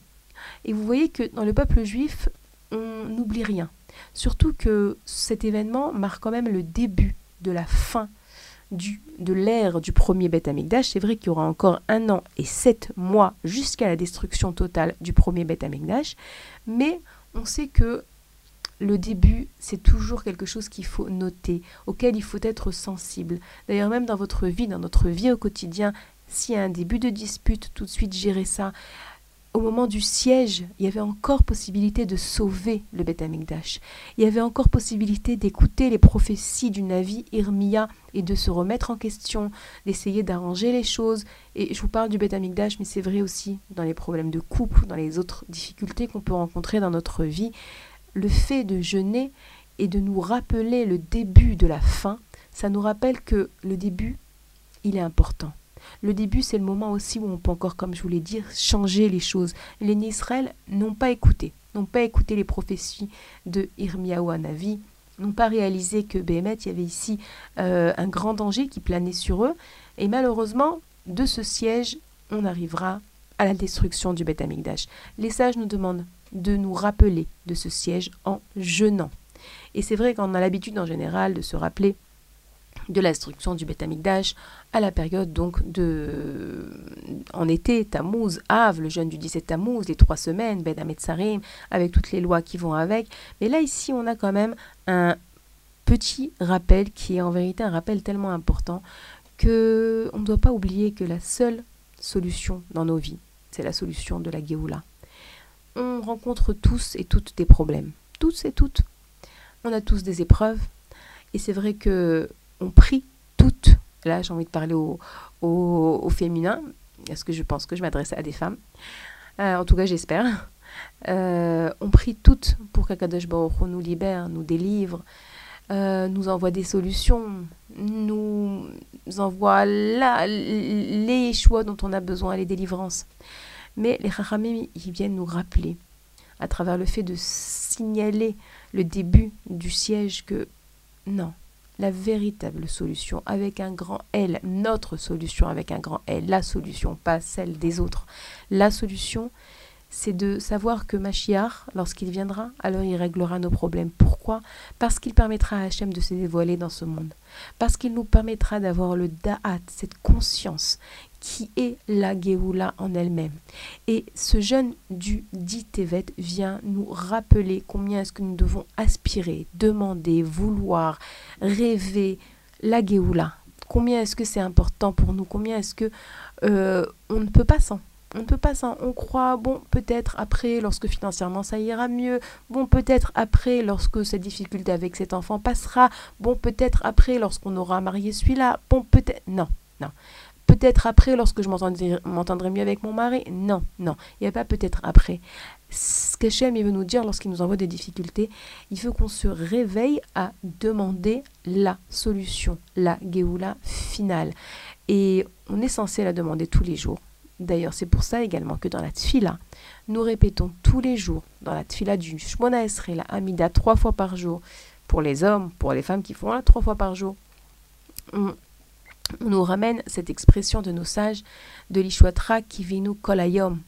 Et vous voyez que dans le peuple juif, on n'oublie rien. Surtout que cet événement marque quand même le début de la fin de l'ère du premier Beth Amikdash, c'est vrai qu'il y aura encore un an et sept mois jusqu'à la destruction totale du premier Beth Amikdash, mais on sait que le début, c'est toujours quelque chose qu'il faut noter, auquel il faut être sensible. D'ailleurs, même dans votre vie, dans notre vie au quotidien, s'il y a un début de dispute, tout de suite gérer ça au moment du siège, il y avait encore possibilité de sauver le Beth Amikdash. Il y avait encore possibilité d'écouter les prophéties du Navi Irmia et de se remettre en question, d'essayer d'arranger les choses. Et je vous parle du Beth Amikdash, mais c'est vrai aussi dans les problèmes de couple, dans les autres difficultés qu'on peut rencontrer dans notre vie. Le fait de jeûner et de nous rappeler le début de la fin, ça nous rappelle que le début, il est important. Le début, c'est le moment aussi où on peut encore, comme je voulais dire, changer les choses. Les Israël n'ont pas écouté, n'ont pas écouté les prophéties de Irmiyahu n'ont pas réalisé que Béhémet, il y avait ici euh, un grand danger qui planait sur eux. Et malheureusement, de ce siège, on arrivera à la destruction du Beth Amikdash. Les sages nous demandent de nous rappeler de ce siège en jeûnant. Et c'est vrai qu'on a l'habitude en général de se rappeler de la destruction du Beth Amikdash à la période donc de en été Tammuz, Av, le jeûne du 17 Tammuz, les trois semaines, Ben Ametzarim, avec toutes les lois qui vont avec. Mais là ici, on a quand même un petit rappel qui est en vérité un rappel tellement important que on ne doit pas oublier que la seule solution dans nos vies, c'est la solution de la Géoula. On rencontre tous et toutes des problèmes, tous et toutes. On a tous des épreuves, et c'est vrai que on prie toutes. Là, j'ai envie de parler au, au, féminin, parce que je pense que je m'adresse à des femmes. Euh, en tout cas, j'espère. Euh, on prie toutes pour qu'Akadosh Baruch nous libère, nous délivre, euh, nous envoie des solutions, nous envoie les choix dont on a besoin, les délivrances. Mais les Chachamim, ils viennent nous rappeler, à travers le fait de signaler le début du siège, que non, la véritable solution avec un grand L, notre solution avec un grand L, la solution, pas celle des autres. La solution, c'est de savoir que Machiar, lorsqu'il viendra, alors il réglera nos problèmes. Pourquoi? Parce qu'il permettra à Hachem de se dévoiler dans ce monde. Parce qu'il nous permettra d'avoir le da'at, cette conscience qui est la Géoula en elle-même. Et ce jeûne du dit Tevet vient nous rappeler combien est-ce que nous devons aspirer, demander, vouloir, rêver la Géoula. Combien est-ce que c'est important pour nous? Combien est-ce que euh, on ne peut pas sans on ne peut pas sans. On croit, bon, peut-être après, lorsque financièrement ça ira mieux. Bon, peut-être après, lorsque cette difficulté avec cet enfant passera. Bon, peut-être après, lorsqu'on aura marié celui-là. Bon, peut-être. Non, non. Peut-être après, lorsque je m'entendrai mieux avec mon mari. Non, non, il n'y a pas peut-être après. Ce qu'Hachem veut nous dire lorsqu'il nous envoie des difficultés, il faut qu'on se réveille à demander la solution, la Géoula finale. Et on est censé la demander tous les jours. D'ailleurs, c'est pour ça également que dans la tfila, nous répétons tous les jours, dans la tfila du Shmona Esrei, la Amida, trois fois par jour, pour les hommes, pour les femmes qui font la trois fois par jour, nous ramène cette expression de nos sages de l'Ishwatra Kivinu Kolayom.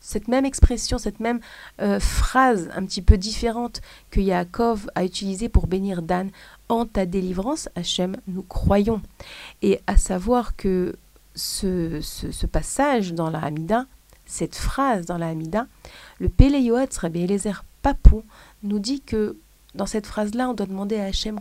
Cette même expression, cette même euh, phrase un petit peu différente que Yaakov a utilisée pour bénir Dan en ta délivrance, Hachem, nous croyons. Et à savoir que ce, ce, passage dans la Hamida, cette phrase dans la Hamida, le Péléoat Rabbi Eliezer Papou nous dit que dans cette phrase-là, on doit demander à Hachem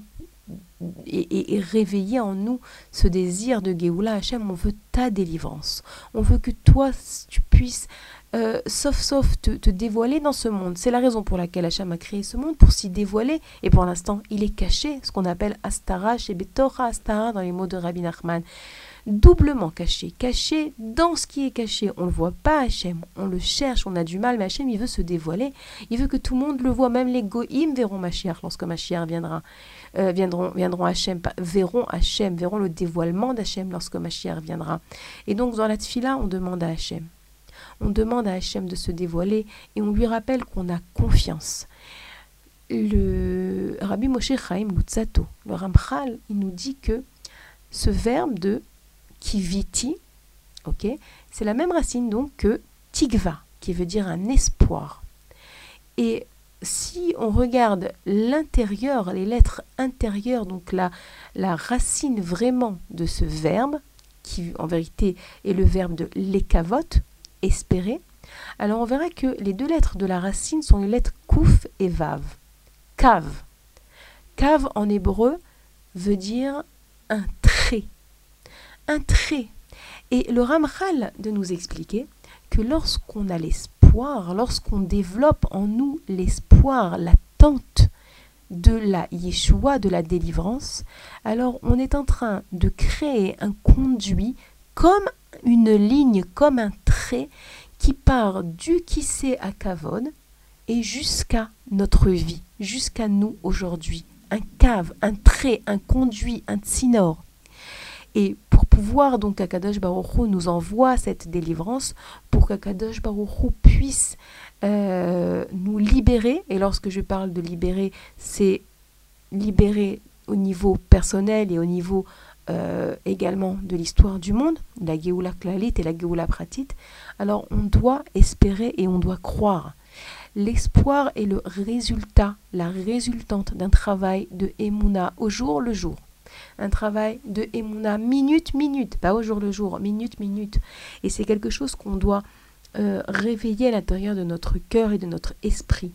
et, réveiller en nous ce désir de Géoula Hachem, on veut ta délivrance. On veut que toi, tu puisses, euh, sauf sauf, te, dévoiler dans ce monde. C'est la raison pour laquelle Hachem a créé ce monde, pour s'y dévoiler. Et pour l'instant, il est caché, ce qu'on appelle Astara, chez Betora Astara dans les mots de Rabbi Nachman doublement caché, caché dans ce qui est caché. On ne le voit pas Hachem, on le cherche, on a du mal, mais Hachem il veut se dévoiler, il veut que tout le monde le voit, même les goïms verront Mashiach lorsque Mashiach viendra, euh, viendront, viendront verront Hachem, verront le dévoilement d'Hachem lorsque Mashiach viendra. Et donc dans la tfila, on demande à Hachem, on demande à Hachem de se dévoiler et on lui rappelle qu'on a confiance. Le Rabbi Moshe Chaim Lutzato, le Ramchal, il nous dit que ce verbe de kiviti, c'est la même racine donc que tigva, qui veut dire un espoir. Et si on regarde l'intérieur, les lettres intérieures, donc la, la racine vraiment de ce verbe, qui en vérité est le verbe de lekavot, espérer, alors on verra que les deux lettres de la racine sont les lettres kouf et vav. Kav. Kav en hébreu veut dire un trait, un trait. Et le Ramchal de nous expliquer que lorsqu'on a l'espoir, lorsqu'on développe en nous l'espoir, l'attente de la Yeshua, de la délivrance, alors on est en train de créer un conduit comme une ligne, comme un trait qui part du Kissé à Kavod et jusqu'à notre vie, jusqu'à nous aujourd'hui. Un cave, un trait, un conduit, un tsinor. Et pour pouvoir donc Akadosh Baruch nous envoie cette délivrance, pour qu'Akadosh Baruch puisse euh, nous libérer. Et lorsque je parle de libérer, c'est libérer au niveau personnel et au niveau euh, également de l'histoire du monde, la Géoula Klalit et la Géoula Pratit. Alors on doit espérer et on doit croire. L'espoir est le résultat, la résultante d'un travail de Emouna au jour le jour. Un travail de Emouna minute minute, pas au jour le jour, minute minute. Et c'est quelque chose qu'on doit euh, réveiller à l'intérieur de notre cœur et de notre esprit.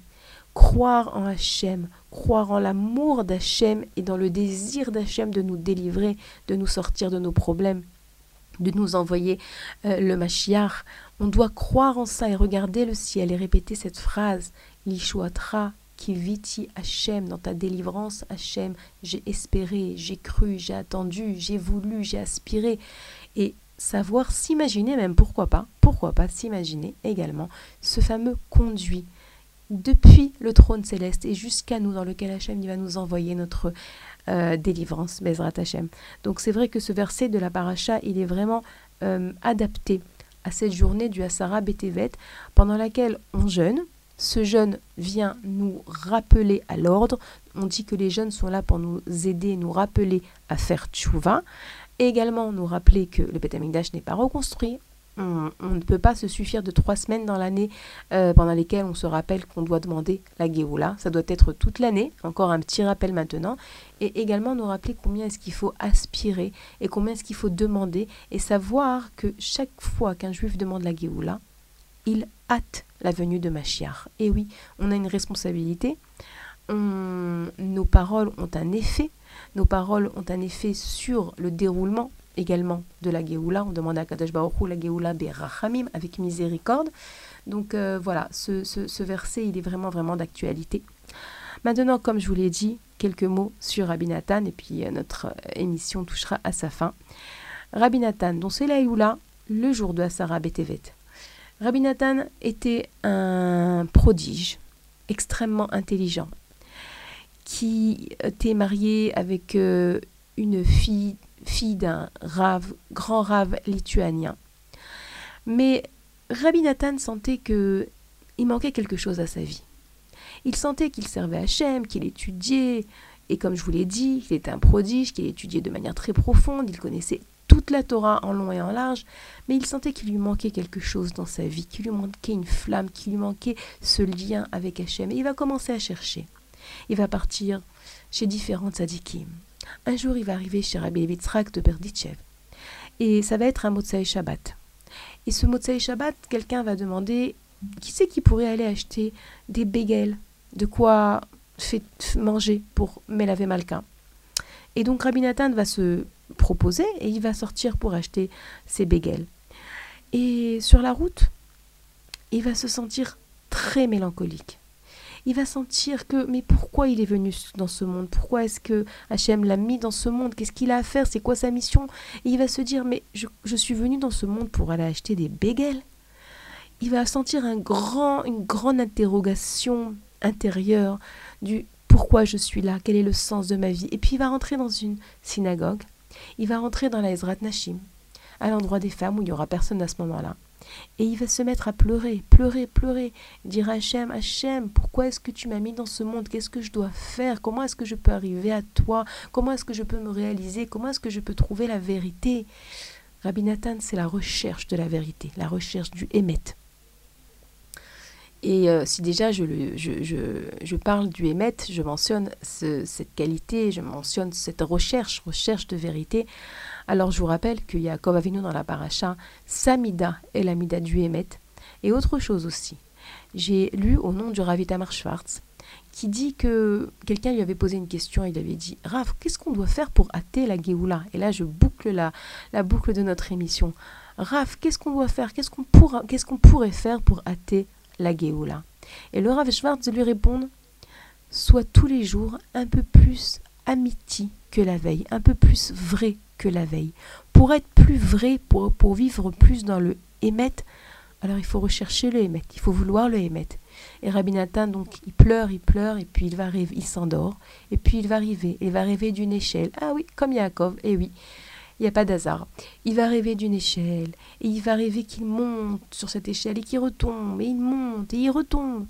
Croire en Hachem, croire en l'amour d'Hachem et dans le désir d'Hachem de nous délivrer, de nous sortir de nos problèmes, de nous envoyer euh, le Mashiach. On doit croire en ça et regarder le ciel et répéter cette phrase L'Ishuatra qui viti Hachem dans ta délivrance, Hachem, j'ai espéré, j'ai cru, j'ai attendu, j'ai voulu, j'ai aspiré. Et savoir s'imaginer, même pourquoi pas, pourquoi pas s'imaginer également ce fameux conduit depuis le trône céleste et jusqu'à nous dans lequel Hachem va nous envoyer notre euh, délivrance, Bezrat Hachem. Donc c'est vrai que ce verset de la paracha, il est vraiment euh, adapté à cette journée du Asara Betevet, pendant laquelle on jeûne. Ce jeûne vient nous rappeler à l'ordre. On dit que les jeunes sont là pour nous aider, nous rappeler à faire tchouva. Également nous rappeler que le Beth n'est pas reconstruit. On, ne peut pas se suffire de trois semaines dans l'année euh, pendant lesquelles on se rappelle qu'on doit demander la Géoula. Ça doit être toute l'année. Encore un petit rappel maintenant. Et également nous rappeler combien est-ce qu'il faut aspirer et combien est-ce qu'il faut demander et savoir que chaque fois qu'un juif demande la Géoula, il hâte la venue de Machiar. Et oui, on a une responsabilité. nos paroles ont un effet. Nos paroles ont un effet sur le déroulement également de la Géoula. On demande à Kadosh Baruch la Géoula Berachamim avec miséricorde. Donc euh, voilà, ce, verset, il est vraiment, vraiment d'actualité. Maintenant, comme je vous l'ai dit, quelques mots sur Rabbi Nathan et puis euh, notre euh, émission touchera à sa fin. Rabbi Nathan, dont c'est la le jour de Asara Betevet. Rabbi Nathan était un prodige, extrêmement intelligent, qui était marié avec une fille d'un rave, grand rave lituanien. Mais Rabbi Nathan sentait que il manquait quelque chose à sa vie. Il sentait qu'il servait Hachem, qu'il étudiait, et comme je vous l'ai dit, il était un prodige, qu'il étudiait de manière très profonde, il connaissait toute la Torah en long et en large, mais il sentait qu'il lui manquait quelque chose dans sa vie, qu'il lui manquait une flamme, qu'il lui manquait ce lien avec Hachem. Et il va commencer à chercher. Il va partir chez différentes sadikim. Un jour, il va arriver chez Rabbi Levitzrak de Berditchev. Et ça va être un Motsai Shabbat. Et ce Motsai Shabbat, quelqu'un va demander qui c'est qui pourrait aller acheter des bagels, de quoi manger pour Melave Malka? Et donc Rabbi Nathan va se proposer et il va sortir pour acheter ses bagels. Et sur la route, il va se sentir très mélancolique il va sentir que mais pourquoi il est venu dans ce monde? Pourquoi est-ce que Hachem l'a mis dans ce monde? Qu'est-ce qu'il a à faire? C'est quoi sa mission? Et il va se dire mais je, suis venu dans ce monde pour aller acheter des bagels. Il va sentir un grand, une grande interrogation intérieure du pourquoi je suis là, quel est le sens de ma vie. Et puis il va rentrer dans une synagogue, il va rentrer dans la Ezrat Nashim, à l'endroit des femmes où il n'y aura personne à ce moment-là. Et il va se mettre à pleurer, pleurer, pleurer, dire à Hachem, Hachem, pourquoi est-ce que tu m'as mis dans ce monde? Qu'est-ce que je dois faire? Comment est-ce que je peux arriver à toi? Comment est-ce que je peux me réaliser? Comment est-ce que je peux trouver la vérité? Rabbi Nathan, c'est la recherche de la vérité, la recherche du Hémet. Et euh, si déjà je, je, je, je, parle du Hémet, je mentionne cette qualité, je mentionne cette recherche, recherche de vérité, alors je vous rappelle qu'il y a Avinu dans la paracha, Samida et l'amida du Hémet, et autre chose aussi. J'ai lu au nom du Rav Itamar Schwartz qui dit que quelqu'un lui avait posé une question il avait dit Rav, qu'est-ce qu'on doit faire pour hâter la Géoula? Et là, je boucle la, la boucle de notre émission. Rav, qu'est-ce qu'on doit faire? Qu'est-ce qu'on qu'est-ce qu'on pourrait faire pour hâter la Géoula Et le Rav Schwartz lui répond Sois tous les jours un peu plus amitié que la veille, un peu plus vrai que la veille. Pour être plus vrai, pour, pour vivre plus dans le émet, alors il faut rechercher le émet, il faut vouloir le émet. Et Rabbi Nathan, donc, il pleure, il pleure, et puis il va rêver, il s'endort, et puis il va rêver, il va rêver d'une échelle. Ah oui, comme Yaakov, et eh oui. Il n'y a pas d'hasard. Il va rêver d'une échelle, et il va rêver qu'il monte sur cette échelle, et qu'il retombe, et il monte, et il retombe.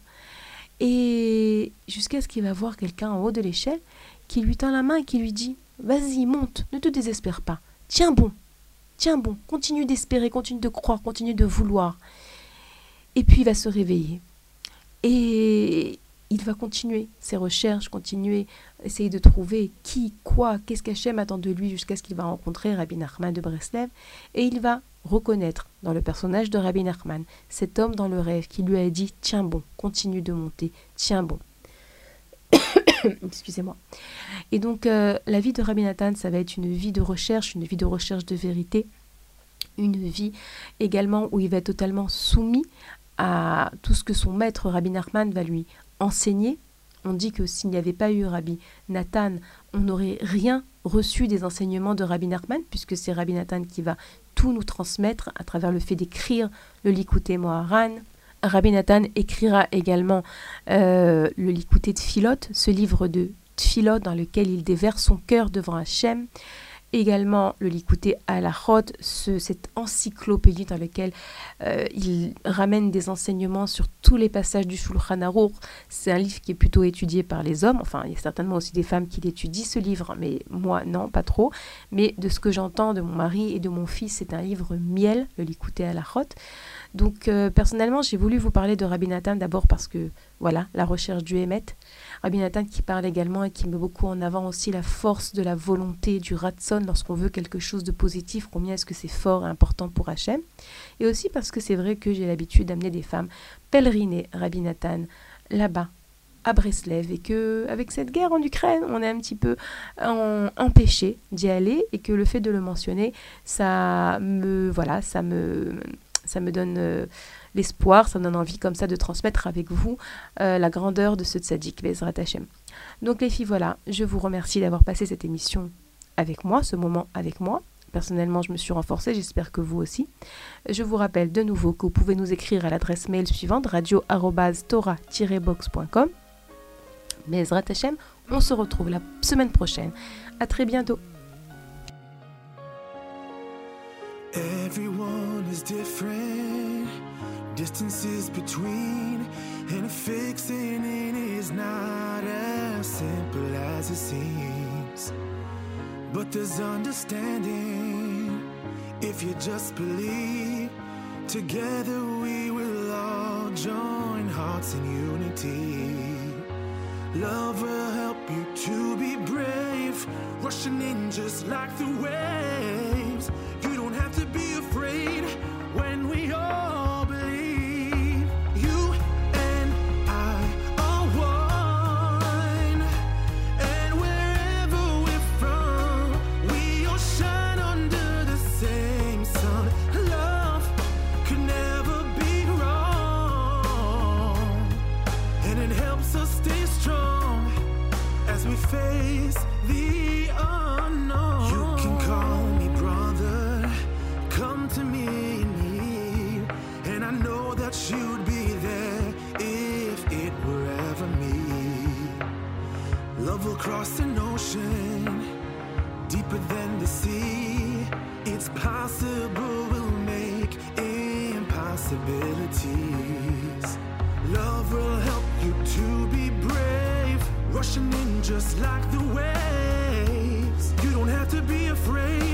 Et jusqu'à ce qu'il va voir quelqu'un en haut de l'échelle qui lui tend la main et qui lui dit Vas-y, monte, ne te désespère pas. Tiens bon, tiens bon, continue d'espérer, continue de croire, continue de vouloir. Et puis il va se réveiller. Et il va continuer ses recherches, continuer, essayer de trouver qui, quoi, qu'est-ce qu'Hachem attend de lui jusqu'à ce qu'il va rencontrer Rabbi Nachman de Breslev. Et il va reconnaître dans le personnage de Rabbi Nachman cet homme dans le rêve qui lui a dit Tiens bon, continue de monter, tiens bon. Excusez-moi. Et donc, euh, la vie de Rabbi Nathan, ça va être une vie de recherche, une vie de recherche de vérité, une vie également où il va être totalement soumis à tout ce que son maître Rabbi Nachman va lui enseigner. On dit que s'il n'y avait pas eu Rabbi Nathan, on n'aurait rien reçu des enseignements de Rabbi Nachman, puisque c'est Rabbi Nathan qui va tout nous transmettre à travers le fait d'écrire le Likouté Moharan. Rabbi Nathan écrira également euh, le Likouté de ce livre de Tfilot dans lequel il déverse son cœur devant Hachem également le Likouté à la Chod, cette encyclopédie dans laquelle euh, il ramène des enseignements sur tous les passages du Shulchan Aruch. C'est un livre qui est plutôt étudié par les hommes. Enfin, il y a certainement aussi des femmes qui l'étudient, ce livre, mais moi, non, pas trop. Mais de ce que j'entends de mon mari et de mon fils, c'est un livre miel, le Likouté à la Chod. Donc, euh, personnellement, j'ai voulu vous parler de Rabbi Nathan d'abord parce que, voilà, la recherche du Hémet. Rabbi Nathan qui parle également et qui met beaucoup en avant aussi la force de la volonté, du ratson lorsqu'on veut quelque chose de positif, combien est-ce que c'est fort et important pour Hachem. Et aussi parce que c'est vrai que j'ai l'habitude d'amener des femmes pèleriner Rabbi Nathan là-bas à Breslev et que avec cette guerre en Ukraine, on est un petit peu empêché d'y aller et que le fait de le mentionner, ça me voilà, ça me ça me donne euh, l'espoir, ça me donne envie comme ça de transmettre avec vous euh, la grandeur de ce tzaddik, Bezrat Hashem. Donc les filles, voilà, je vous remercie d'avoir passé cette émission avec moi, ce moment avec moi. Personnellement, je me suis renforcée, j'espère que vous aussi. Je vous rappelle de nouveau que vous pouvez nous écrire à l'adresse mail suivante radio-tora-box.com. Bezrat Hashem, on se retrouve la semaine prochaine. À très bientôt. Distances between, and fixing it is not as simple as it seems. But there's understanding if you just believe. Together we will all join hearts in unity. Love will help you to be brave, rushing in just like the waves. Brave, rushing in just like the waves. You don't have to be afraid